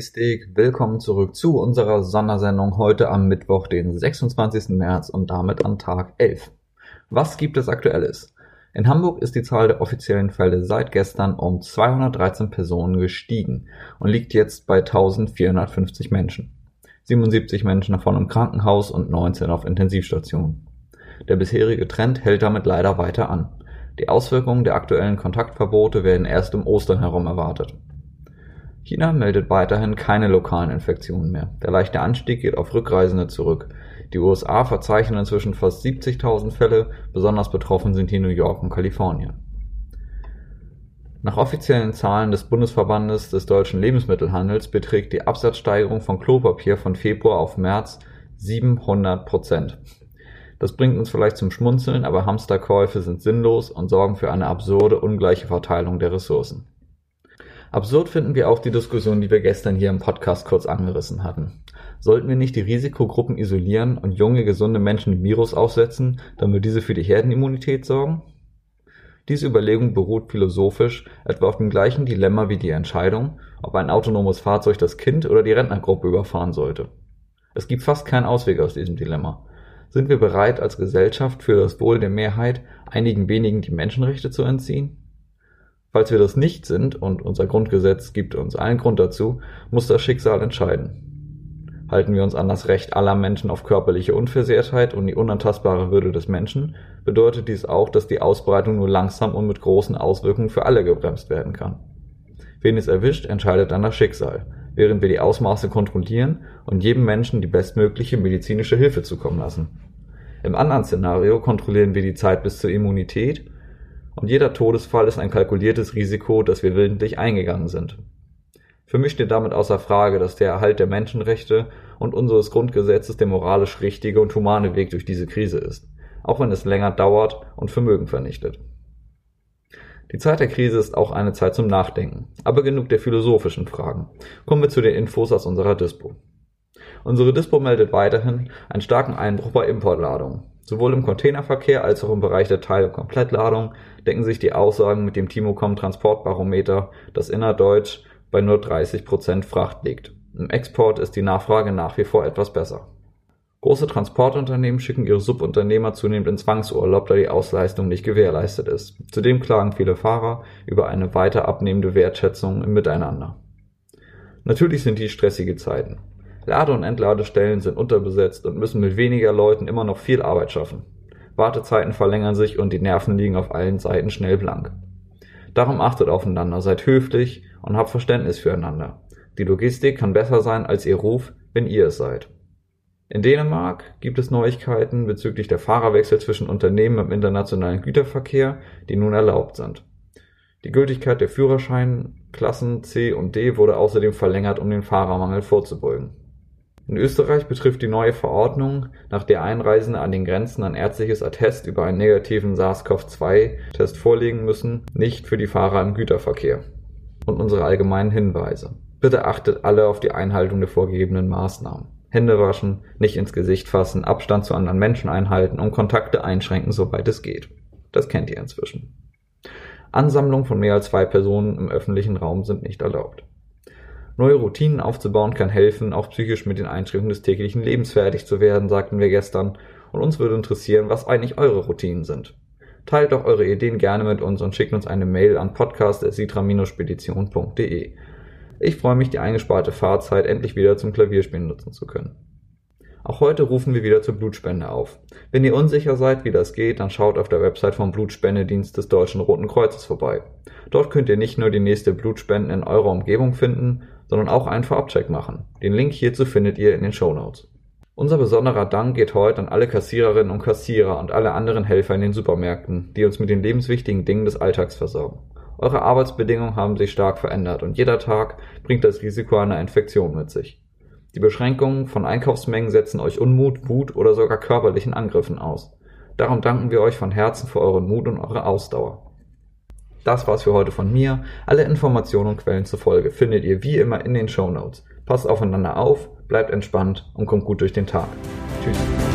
Logistik. Willkommen zurück zu unserer Sondersendung heute am Mittwoch, den 26. März und damit an Tag 11. Was gibt es aktuelles? In Hamburg ist die Zahl der offiziellen Fälle seit gestern um 213 Personen gestiegen und liegt jetzt bei 1450 Menschen. 77 Menschen davon im Krankenhaus und 19 auf Intensivstationen. Der bisherige Trend hält damit leider weiter an. Die Auswirkungen der aktuellen Kontaktverbote werden erst um Ostern herum erwartet. China meldet weiterhin keine lokalen Infektionen mehr. Der leichte Anstieg geht auf Rückreisende zurück. Die USA verzeichnen inzwischen fast 70.000 Fälle, besonders betroffen sind hier New York und Kalifornien. Nach offiziellen Zahlen des Bundesverbandes des deutschen Lebensmittelhandels beträgt die Absatzsteigerung von Klopapier von Februar auf März 700 Prozent. Das bringt uns vielleicht zum Schmunzeln, aber Hamsterkäufe sind sinnlos und sorgen für eine absurde, ungleiche Verteilung der Ressourcen. Absurd finden wir auch die Diskussion, die wir gestern hier im Podcast kurz angerissen hatten. Sollten wir nicht die Risikogruppen isolieren und junge, gesunde Menschen dem Virus aussetzen, damit diese für die Herdenimmunität sorgen? Diese Überlegung beruht philosophisch etwa auf dem gleichen Dilemma wie die Entscheidung, ob ein autonomes Fahrzeug das Kind oder die Rentnergruppe überfahren sollte. Es gibt fast keinen Ausweg aus diesem Dilemma. Sind wir bereit, als Gesellschaft für das Wohl der Mehrheit einigen wenigen die Menschenrechte zu entziehen? Falls wir das nicht sind, und unser Grundgesetz gibt uns allen Grund dazu, muss das Schicksal entscheiden. Halten wir uns an das Recht aller Menschen auf körperliche Unversehrtheit und die unantastbare Würde des Menschen, bedeutet dies auch, dass die Ausbreitung nur langsam und mit großen Auswirkungen für alle gebremst werden kann. Wen es erwischt, entscheidet dann das Schicksal, während wir die Ausmaße kontrollieren und jedem Menschen die bestmögliche medizinische Hilfe zukommen lassen. Im anderen Szenario kontrollieren wir die Zeit bis zur Immunität und jeder Todesfall ist ein kalkuliertes Risiko, das wir willentlich eingegangen sind. Für mich steht damit außer Frage, dass der Erhalt der Menschenrechte und unseres Grundgesetzes der moralisch richtige und humane Weg durch diese Krise ist, auch wenn es länger dauert und Vermögen vernichtet. Die Zeit der Krise ist auch eine Zeit zum Nachdenken, aber genug der philosophischen Fragen. Kommen wir zu den Infos aus unserer Dispo. Unsere Dispo meldet weiterhin einen starken Einbruch bei Importladungen. Sowohl im Containerverkehr als auch im Bereich der Teil- und Komplettladung decken sich die Aussagen mit dem Timocom Transportbarometer, das innerdeutsch bei nur 30 Prozent Fracht liegt. Im Export ist die Nachfrage nach wie vor etwas besser. Große Transportunternehmen schicken ihre Subunternehmer zunehmend in Zwangsurlaub, da die Ausleistung nicht gewährleistet ist. Zudem klagen viele Fahrer über eine weiter abnehmende Wertschätzung im Miteinander. Natürlich sind dies stressige Zeiten. Lade- und Entladestellen sind unterbesetzt und müssen mit weniger Leuten immer noch viel Arbeit schaffen. Wartezeiten verlängern sich und die Nerven liegen auf allen Seiten schnell blank. Darum achtet aufeinander, seid höflich und habt Verständnis füreinander. Die Logistik kann besser sein als ihr Ruf, wenn ihr es seid. In Dänemark gibt es Neuigkeiten bezüglich der Fahrerwechsel zwischen Unternehmen im internationalen Güterverkehr, die nun erlaubt sind. Die Gültigkeit der Führerscheinklassen C und D wurde außerdem verlängert, um den Fahrermangel vorzubeugen. In Österreich betrifft die neue Verordnung, nach der Einreisende an den Grenzen ein ärztliches Attest über einen negativen SARS-CoV-2-Test vorlegen müssen, nicht für die Fahrer im Güterverkehr. Und unsere allgemeinen Hinweise. Bitte achtet alle auf die Einhaltung der vorgegebenen Maßnahmen. Hände waschen, nicht ins Gesicht fassen, Abstand zu anderen Menschen einhalten und Kontakte einschränken, soweit es geht. Das kennt ihr inzwischen. Ansammlungen von mehr als zwei Personen im öffentlichen Raum sind nicht erlaubt. Neue Routinen aufzubauen kann helfen, auch psychisch mit den Einschränkungen des täglichen Lebens fertig zu werden, sagten wir gestern. Und uns würde interessieren, was eigentlich eure Routinen sind. Teilt doch eure Ideen gerne mit uns und schickt uns eine Mail an podcast.sitra-spedition.de. Ich freue mich, die eingesparte Fahrzeit endlich wieder zum Klavierspielen nutzen zu können. Auch heute rufen wir wieder zur Blutspende auf. Wenn ihr unsicher seid, wie das geht, dann schaut auf der Website vom Blutspendedienst des Deutschen Roten Kreuzes vorbei. Dort könnt ihr nicht nur die nächste Blutspende in eurer Umgebung finden, sondern auch einen Vorabcheck machen. Den Link hierzu findet ihr in den Show Notes. Unser besonderer Dank geht heute an alle Kassiererinnen und Kassierer und alle anderen Helfer in den Supermärkten, die uns mit den lebenswichtigen Dingen des Alltags versorgen. Eure Arbeitsbedingungen haben sich stark verändert und jeder Tag bringt das Risiko einer Infektion mit sich. Die Beschränkungen von Einkaufsmengen setzen euch Unmut, Wut oder sogar körperlichen Angriffen aus. Darum danken wir euch von Herzen für euren Mut und eure Ausdauer. Das war's für heute von mir. Alle Informationen und Quellen zur Folge findet ihr wie immer in den Show Notes. Passt aufeinander auf, bleibt entspannt und kommt gut durch den Tag. Tschüss.